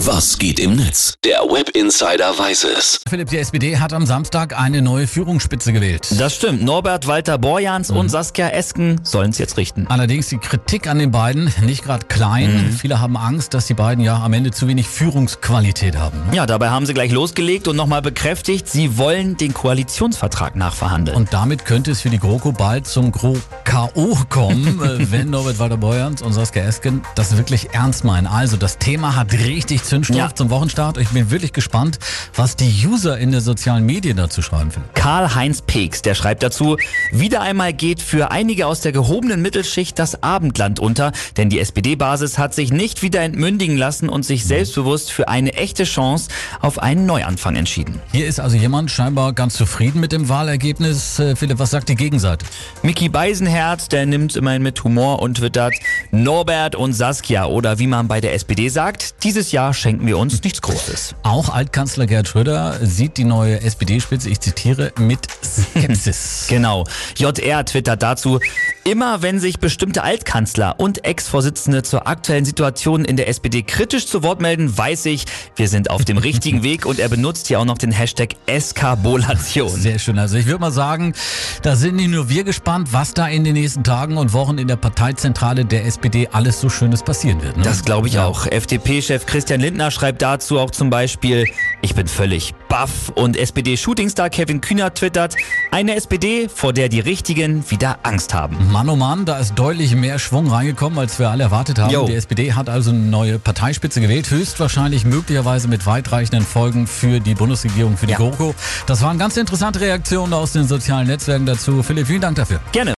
Was geht im Netz? Der Web Insider weiß es. Philipp, die SPD hat am Samstag eine neue Führungsspitze gewählt. Das stimmt. Norbert Walter Borjans und Saskia Esken sollen es jetzt richten. Allerdings die Kritik an den beiden nicht gerade klein. Viele haben Angst, dass die beiden ja am Ende zu wenig Führungsqualität haben. ne? Ja, dabei haben sie gleich losgelegt und nochmal bekräftigt, sie wollen den Koalitionsvertrag nachverhandeln. Und damit könnte es für die GroKo bald zum Gro-K.O. kommen, äh, wenn Norbert Walter-Borjans und Saskia Esken das wirklich ernst meinen. Also das Thema hat richtig Zündstoff Ja. zum Wochenstart. Ich bin wirklich gespannt, was die User in den sozialen Medien dazu schreiben. Philipp. Karl-Heinz Peeks, der schreibt dazu, wieder einmal geht für einige aus der gehobenen Mittelschicht das Abendland unter, denn die SPD-Basis hat sich nicht wieder entmündigen lassen und sich selbstbewusst für eine echte Chance auf einen Neuanfang entschieden. Hier ist also jemand scheinbar ganz zufrieden mit dem Wahlergebnis. Äh, Philipp, was sagt die Gegenseite? Mickey Beisenherz, der nimmt immerhin mit Humor und twittert, Norbert und Saskia oder wie man bei der SPD sagt, dieses Jahr schenken wir uns nichts Großes. Auch Altkanzler Gerd Schröder sieht die neue SPD-Spitze, ich zitiere, mit Skepsis. Genau. JR twittert dazu, immer wenn sich bestimmte Altkanzler und Ex-Vorsitzende zur aktuellen Situation in der SPD kritisch zu Wort melden, weiß ich, wir sind auf dem richtigen Weg und er benutzt hier auch noch den Hashtag Eskabolation. Sehr schön. Also ich würde mal sagen, da sind nicht nur wir gespannt, was da in den nächsten Tagen und Wochen in der Parteizentrale der SPD alles so Schönes passieren wird. Ne? Das glaube ich auch. FDP-Chef Christian Lindner schreibt dazu auch zum Beispiel, ich bin völlig baff und SPD-Shootingstar Kevin Kühner twittert, eine SPD, vor der die Richtigen wieder Angst haben. Mann, oh Mann, da ist deutlich mehr Schwung reingekommen, als wir alle erwartet haben. Jo. Die SPD hat also eine neue Parteispitze gewählt, höchstwahrscheinlich möglicherweise mit weitreichenden Folgen für die Bundesregierung, für die Ja. GroKo. Das waren ganz interessante Reaktionen aus den sozialen Netzwerken dazu. Philipp, vielen Dank dafür. Gerne.